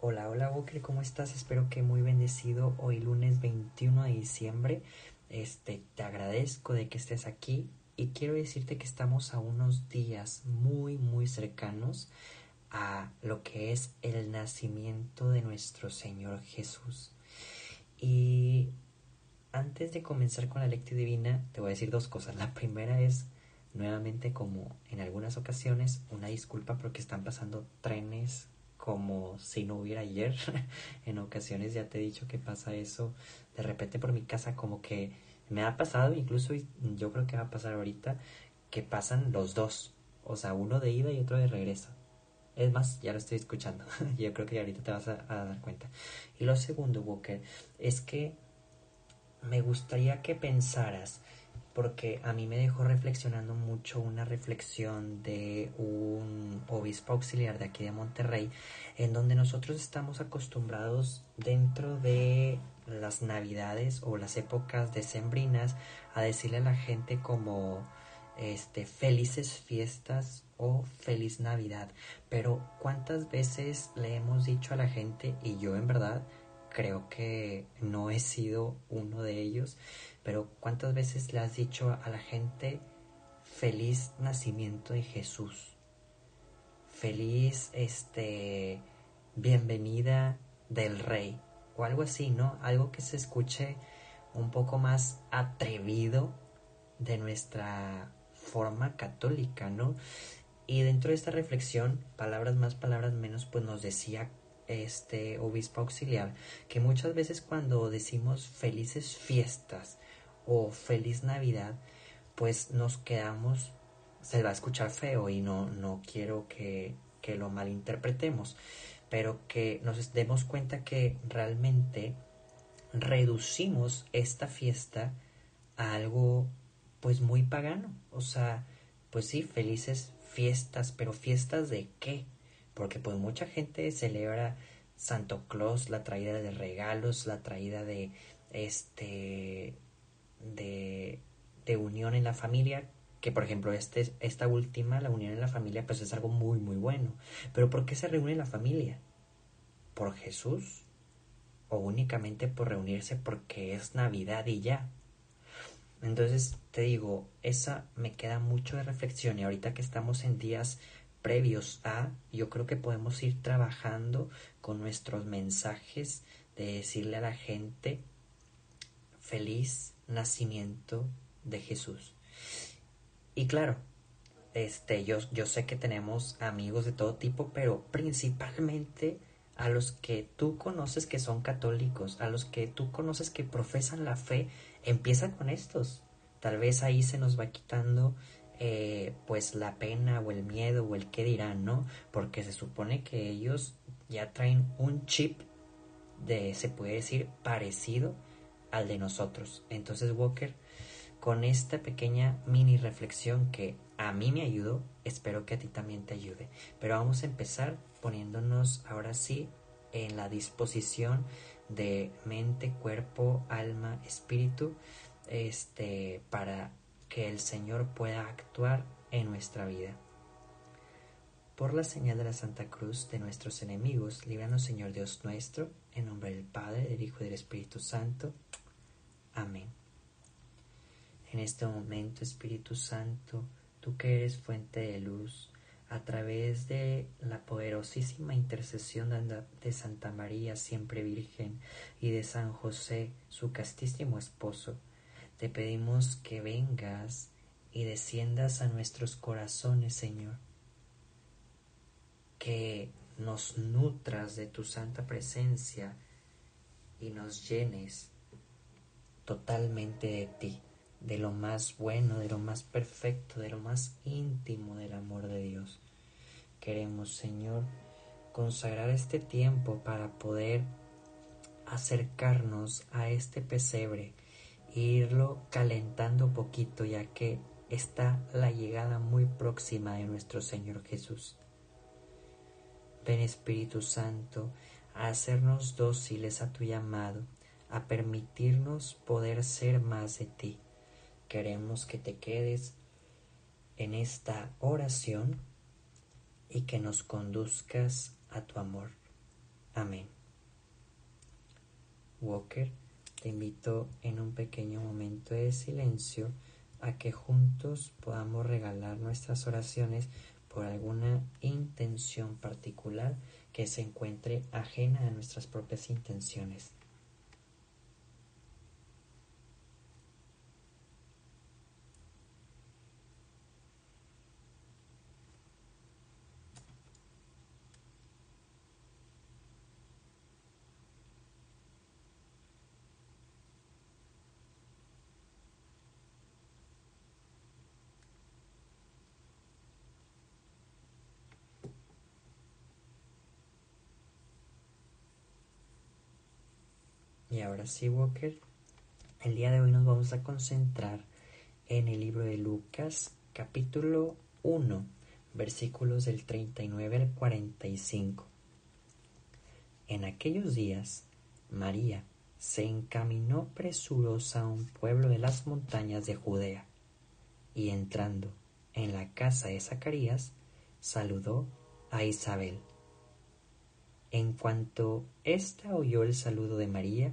Hola, hola Walker, ¿cómo estás? Espero que muy bendecido hoy lunes 21 de diciembre. Este, te agradezco de que estés aquí y quiero decirte que estamos a unos días muy, muy cercanos a lo que es el nacimiento de nuestro Señor Jesús. Y antes de comenzar con la lectura divina, te voy a decir dos cosas. La primera es, nuevamente, como en algunas ocasiones, una disculpa porque están pasando trenes como si no hubiera ayer. en ocasiones ya te he dicho que pasa eso de repente por mi casa como que me ha pasado, incluso yo creo que va a pasar ahorita, que pasan los dos. O sea, uno de ida y otro de regreso. Es más, ya lo estoy escuchando. yo creo que ahorita te vas a, a dar cuenta. Y lo segundo, Walker, es que me gustaría que pensaras porque a mí me dejó reflexionando mucho una reflexión de un obispo auxiliar de aquí de Monterrey, en donde nosotros estamos acostumbrados dentro de las navidades o las épocas decembrinas a decirle a la gente como este felices fiestas o feliz navidad. Pero cuántas veces le hemos dicho a la gente y yo en verdad creo que no he sido uno de ellos pero ¿cuántas veces le has dicho a la gente feliz nacimiento de Jesús? Feliz este bienvenida del rey o algo así, ¿no? Algo que se escuche un poco más atrevido de nuestra forma católica, ¿no? Y dentro de esta reflexión, palabras más, palabras menos, pues nos decía este obispo auxiliar que muchas veces cuando decimos felices fiestas o feliz Navidad, pues nos quedamos, se va a escuchar feo y no, no quiero que, que lo malinterpretemos, pero que nos demos cuenta que realmente reducimos esta fiesta a algo pues muy pagano, o sea, pues sí, felices fiestas, pero fiestas de qué? Porque pues mucha gente celebra Santo Claus, la traída de regalos, la traída de este de, de unión en la familia, que por ejemplo este, esta última, la unión en la familia, pues es algo muy, muy bueno. Pero ¿por qué se reúne la familia? ¿Por Jesús? ¿O únicamente por reunirse porque es Navidad y ya? Entonces te digo, esa me queda mucho de reflexión y ahorita que estamos en días previos a, yo creo que podemos ir trabajando con nuestros mensajes de decirle a la gente feliz nacimiento de Jesús. Y claro, este, yo, yo sé que tenemos amigos de todo tipo, pero principalmente a los que tú conoces que son católicos, a los que tú conoces que profesan la fe, empieza con estos. Tal vez ahí se nos va quitando eh, pues la pena o el miedo o el qué dirán, ¿no? Porque se supone que ellos ya traen un chip de, se puede decir, parecido al de nosotros. Entonces, Walker, con esta pequeña mini reflexión que a mí me ayudó, espero que a ti también te ayude. Pero vamos a empezar poniéndonos ahora sí en la disposición de mente, cuerpo, alma, espíritu, este, para que el Señor pueda actuar en nuestra vida. Por la señal de la Santa Cruz de nuestros enemigos, líbranos Señor Dios nuestro, en nombre del Padre, del Hijo y del Espíritu Santo. Amén. En este momento, Espíritu Santo, tú que eres fuente de luz, a través de la poderosísima intercesión de Santa María, siempre Virgen, y de San José, su castísimo esposo, te pedimos que vengas y desciendas a nuestros corazones, Señor que nos nutras de tu santa presencia y nos llenes totalmente de ti, de lo más bueno, de lo más perfecto, de lo más íntimo del amor de Dios. Queremos, Señor, consagrar este tiempo para poder acercarnos a este pesebre e irlo calentando poquito, ya que está la llegada muy próxima de nuestro Señor Jesús. Ven Espíritu Santo a hacernos dóciles a tu llamado, a permitirnos poder ser más de ti. Queremos que te quedes en esta oración y que nos conduzcas a tu amor. Amén. Walker, te invito en un pequeño momento de silencio a que juntos podamos regalar nuestras oraciones por alguna intención particular que se encuentre ajena a nuestras propias intenciones. Y el día de hoy nos vamos a concentrar en el libro de Lucas, capítulo 1, versículos del 39 al 45. En aquellos días, María se encaminó presurosa a un pueblo de las montañas de Judea, y entrando en la casa de Zacarías, saludó a Isabel. En cuanto ésta oyó el saludo de María,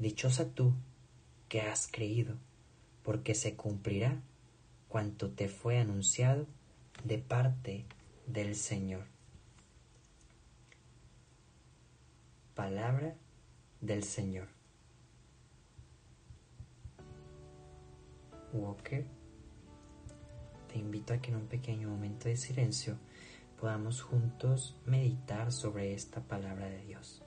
Dichosa tú que has creído, porque se cumplirá cuanto te fue anunciado de parte del Señor. Palabra del Señor. Walker, te invito a que en un pequeño momento de silencio podamos juntos meditar sobre esta palabra de Dios.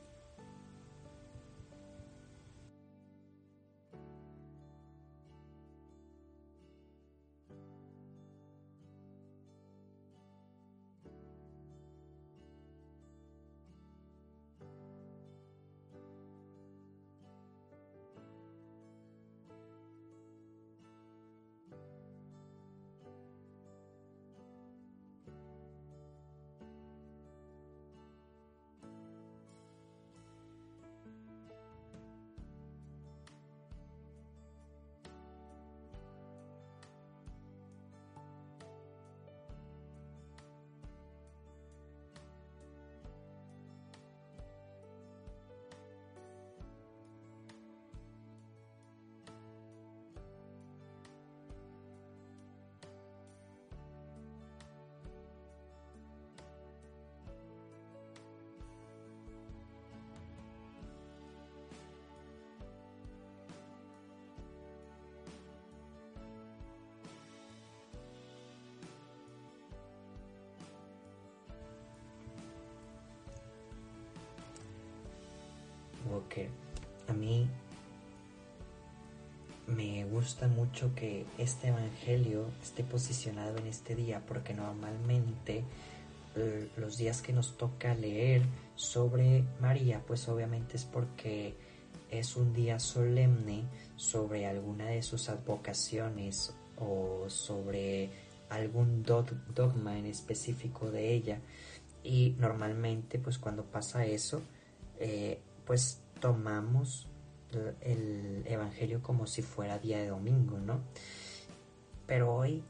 A mí me gusta mucho que este evangelio esté posicionado en este día porque normalmente eh, los días que nos toca leer sobre María pues obviamente es porque es un día solemne sobre alguna de sus advocaciones o sobre algún dogma en específico de ella. Y normalmente pues cuando pasa eso eh, pues tomamos el Evangelio como si fuera día de domingo, ¿no? Pero hoy,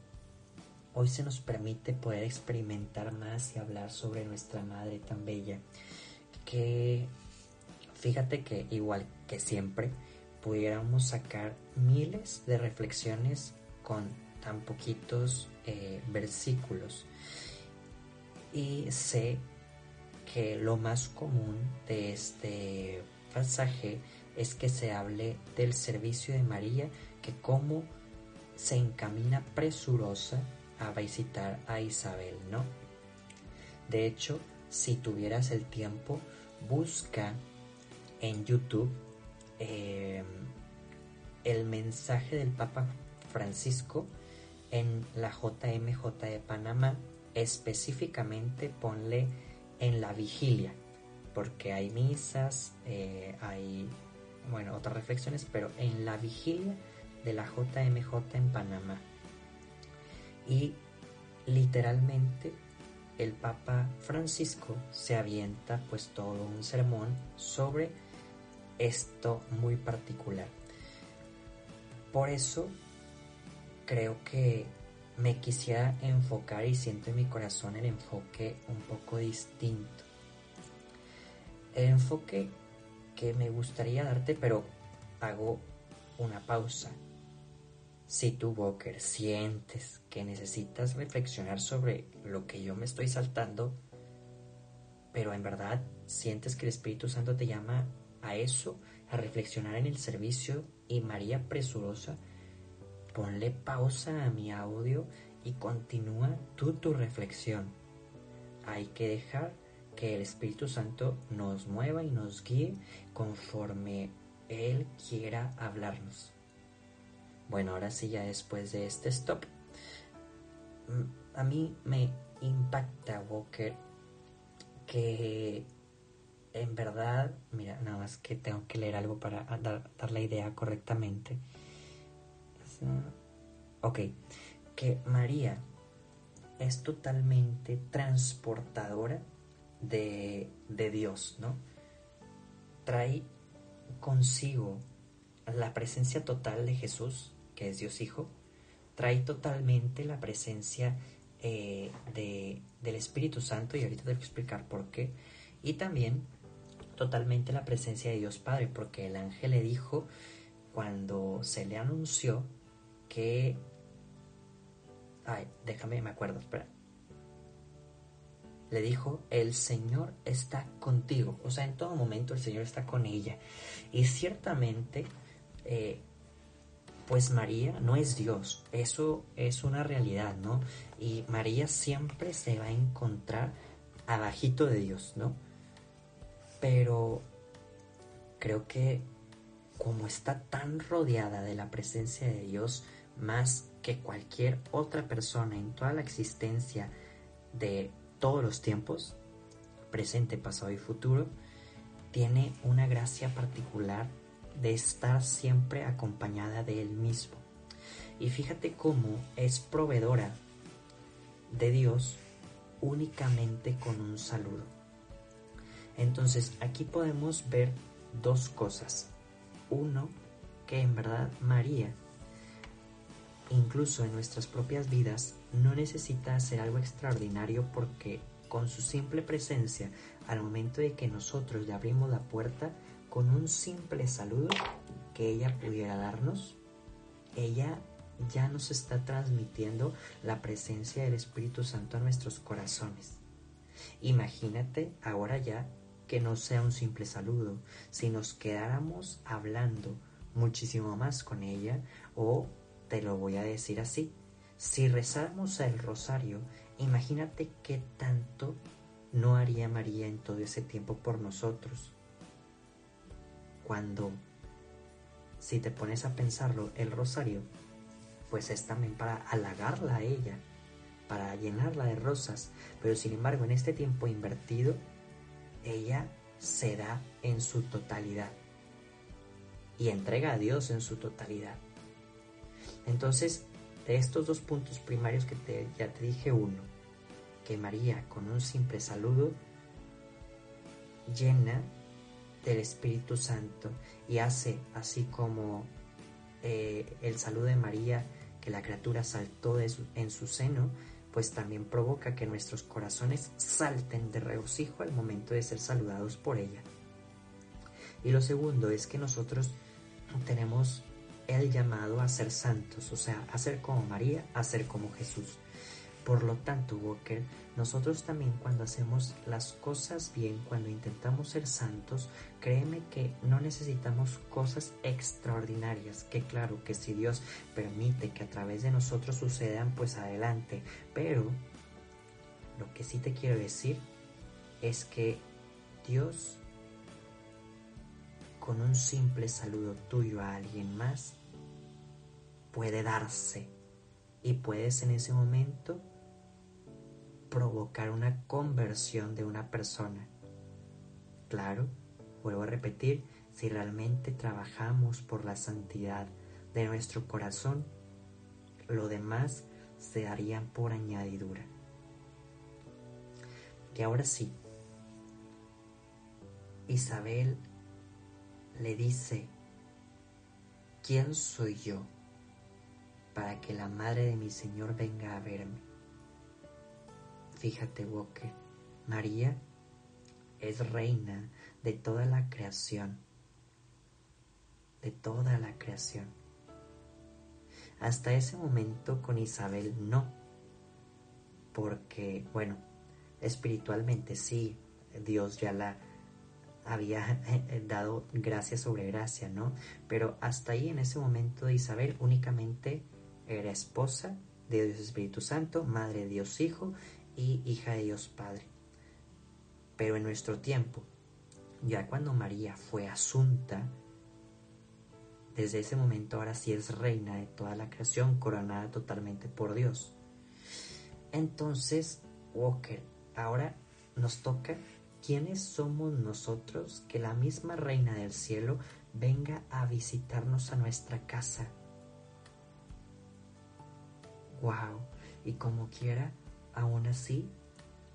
hoy se nos permite poder experimentar más y hablar sobre nuestra Madre tan bella, que fíjate que igual que siempre, pudiéramos sacar miles de reflexiones con tan poquitos eh, versículos. Y sé que lo más común de este pasaje es que se hable del servicio de María, que como se encamina presurosa a visitar a Isabel, ¿no? De hecho, si tuvieras el tiempo, busca en YouTube em, el mensaje del Papa Francisco en la JMJ de Panamá, específicamente ponle en la vigilia porque hay misas, eh, hay, bueno, otras reflexiones, pero en la vigilia de la JMJ en Panamá. Y literalmente el Papa Francisco se avienta pues todo un sermón sobre esto muy particular. Por eso creo que me quisiera enfocar y siento en mi corazón el enfoque un poco distinto. Enfoque que me gustaría darte, pero hago una pausa. Si tú, Walker, sientes que necesitas reflexionar sobre lo que yo me estoy saltando, pero en verdad sientes que el Espíritu Santo te llama a eso, a reflexionar en el servicio y María presurosa, ponle pausa a mi audio y continúa tú tu reflexión. Hay que dejar el Espíritu Santo nos mueva y nos guíe conforme Él quiera hablarnos. Bueno, ahora sí, ya después de este stop, mm, a mí me impacta, Walker, que en verdad, mira, nada más que tengo que leer algo para dar, dar la idea correctamente. Ok, que María es totalmente transportadora de, de Dios, ¿no? Trae consigo la presencia total de Jesús, que es Dios Hijo, trae totalmente la presencia eh, de, del Espíritu Santo, y ahorita te voy a explicar por qué, y también totalmente la presencia de Dios Padre, porque el ángel le dijo cuando se le anunció que... Ay, déjame, me acuerdo, espera. Le dijo, el Señor está contigo. O sea, en todo momento el Señor está con ella. Y ciertamente eh, pues María no es Dios, eso es una realidad, ¿no? Y María siempre se va a encontrar abajito de Dios, ¿no? Pero creo que como está tan rodeada de la presencia de Dios, más que cualquier otra persona en toda la existencia de todos los tiempos, presente, pasado y futuro, tiene una gracia particular de estar siempre acompañada de Él mismo. Y fíjate cómo es proveedora de Dios únicamente con un saludo. Entonces aquí podemos ver dos cosas. Uno, que en verdad María, incluso en nuestras propias vidas, no necesita hacer algo extraordinario porque con su simple presencia, al momento de que nosotros le abrimos la puerta, con un simple saludo que ella pudiera darnos, ella ya nos está transmitiendo la presencia del Espíritu Santo a nuestros corazones. Imagínate ahora ya que no sea un simple saludo, si nos quedáramos hablando muchísimo más con ella, o te lo voy a decir así, si rezáramos el rosario, imagínate qué tanto no haría María en todo ese tiempo por nosotros cuando, si te pones a pensarlo, el rosario, pues es también para halagarla a ella, para llenarla de rosas, pero sin embargo en este tiempo invertido, ella se da en su totalidad y entrega a Dios en su totalidad. Entonces, de estos dos puntos primarios que te, ya te dije uno, que María con un simple saludo llena del Espíritu Santo y hace así como eh, el saludo de María que la criatura saltó en su seno, pues también provoca que nuestros corazones salten de regocijo al momento de ser saludados por ella. Y lo segundo es que nosotros tenemos el llamado a ser santos, o sea, a ser como María, a ser como Jesús. Por lo tanto, Walker, nosotros también cuando hacemos las cosas bien, cuando intentamos ser santos, créeme que no necesitamos cosas extraordinarias, que claro que si Dios permite que a través de nosotros sucedan, pues adelante. Pero lo que sí te quiero decir es que Dios con un simple saludo tuyo a alguien más puede darse y puedes en ese momento provocar una conversión de una persona. Claro, vuelvo a repetir, si realmente trabajamos por la santidad de nuestro corazón, lo demás se harían por añadidura. Y ahora sí, Isabel le dice, ¿quién soy yo para que la madre de mi Señor venga a verme? Fíjate, Walker, María es reina de toda la creación, de toda la creación. Hasta ese momento con Isabel no, porque, bueno, espiritualmente sí, Dios ya la había dado gracia sobre gracia, ¿no? Pero hasta ahí en ese momento Isabel únicamente era esposa de Dios Espíritu Santo, madre de Dios Hijo y hija de Dios Padre. Pero en nuestro tiempo, ya cuando María fue asunta, desde ese momento ahora sí es reina de toda la creación, coronada totalmente por Dios. Entonces, Walker, ahora nos toca quiénes somos nosotros que la misma reina del cielo venga a visitarnos a nuestra casa. Wow, y como quiera, aún así,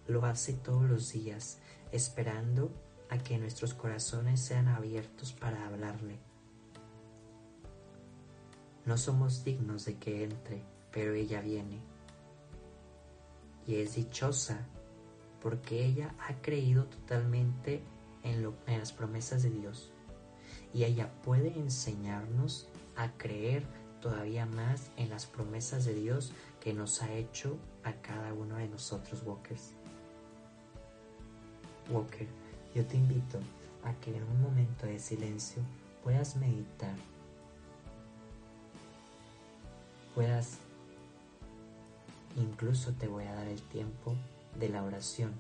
lo hace todos los días, esperando a que nuestros corazones sean abiertos para hablarle. No somos dignos de que entre, pero ella viene. Y es dichosa porque ella ha creído totalmente en, las promesas de Dios. Y ella puede enseñarnos a creer todavía más en las promesas de Dios que nos ha hecho a cada uno de nosotros, Walkers. Walker, yo te invito a que en un momento de silencio puedas meditar, puedas, incluso te voy a dar el tiempo de la oración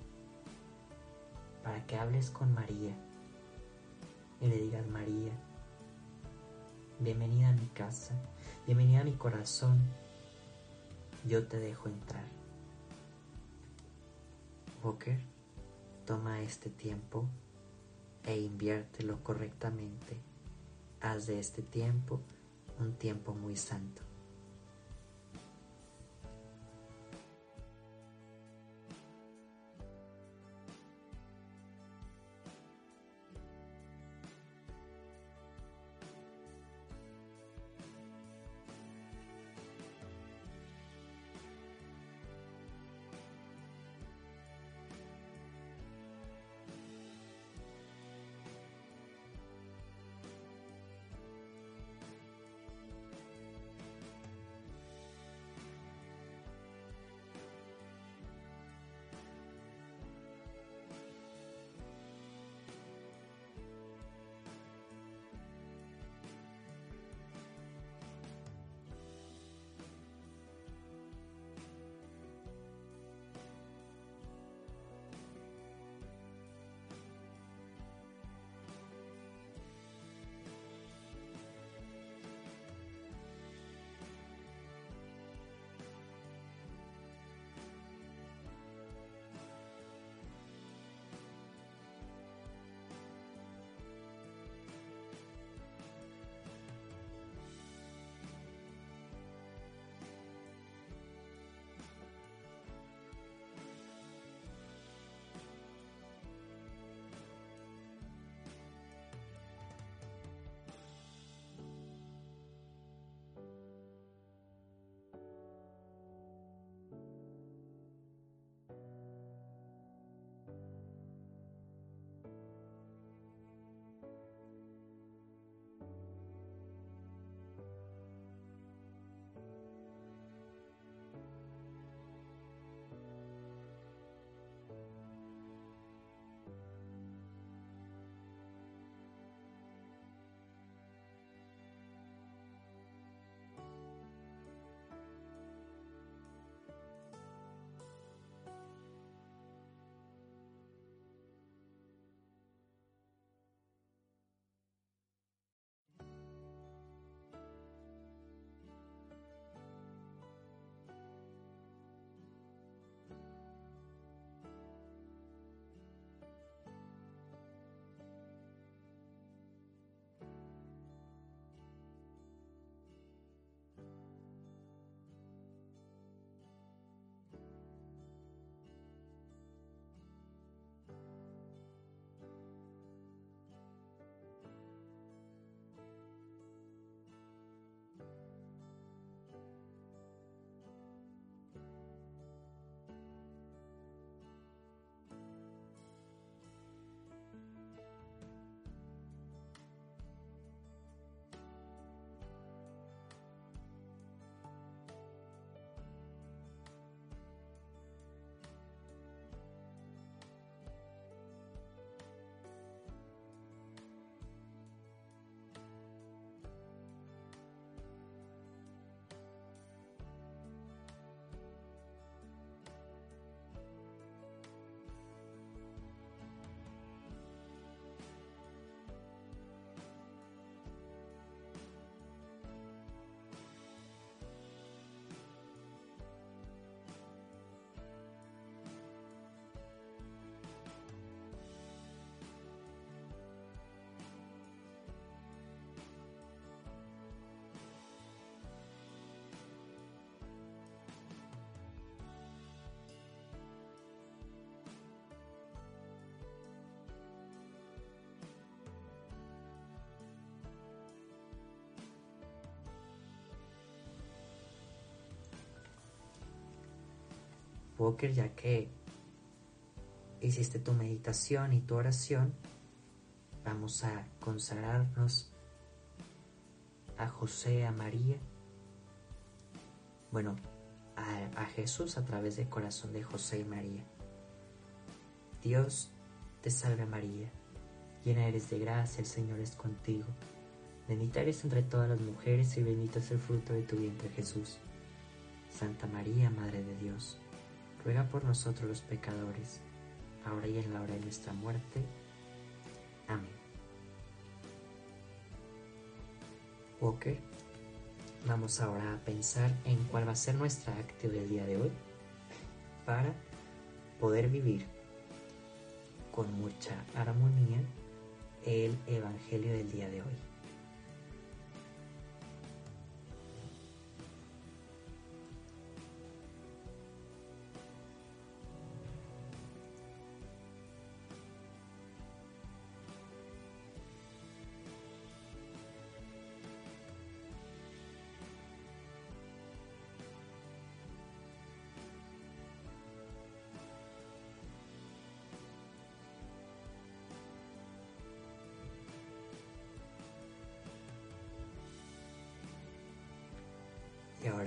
para que hables con María y le digas, María, bienvenida a mi casa, bienvenida a mi corazón, yo te dejo entrar. Walker Toma este tiempo e inviértelo correctamente. Haz de este tiempo un tiempo muy santo. Walker, ya que hiciste tu meditación y tu oración, vamos a consagrarnos a José, a María, bueno, a, a, Jesús a través del corazón de José y María. Dios te salve María, llena eres de gracia, el Señor es contigo. Bendita eres entre todas las mujeres y bendito es el fruto de tu vientre Jesús. Santa María, Madre de Dios, ruega por nosotros los pecadores, ahora y en la hora de nuestra muerte. Amén. Walker, vamos ahora a pensar en cuál va a ser nuestra actividad del día de hoy para poder vivir con mucha armonía el Evangelio del día de hoy.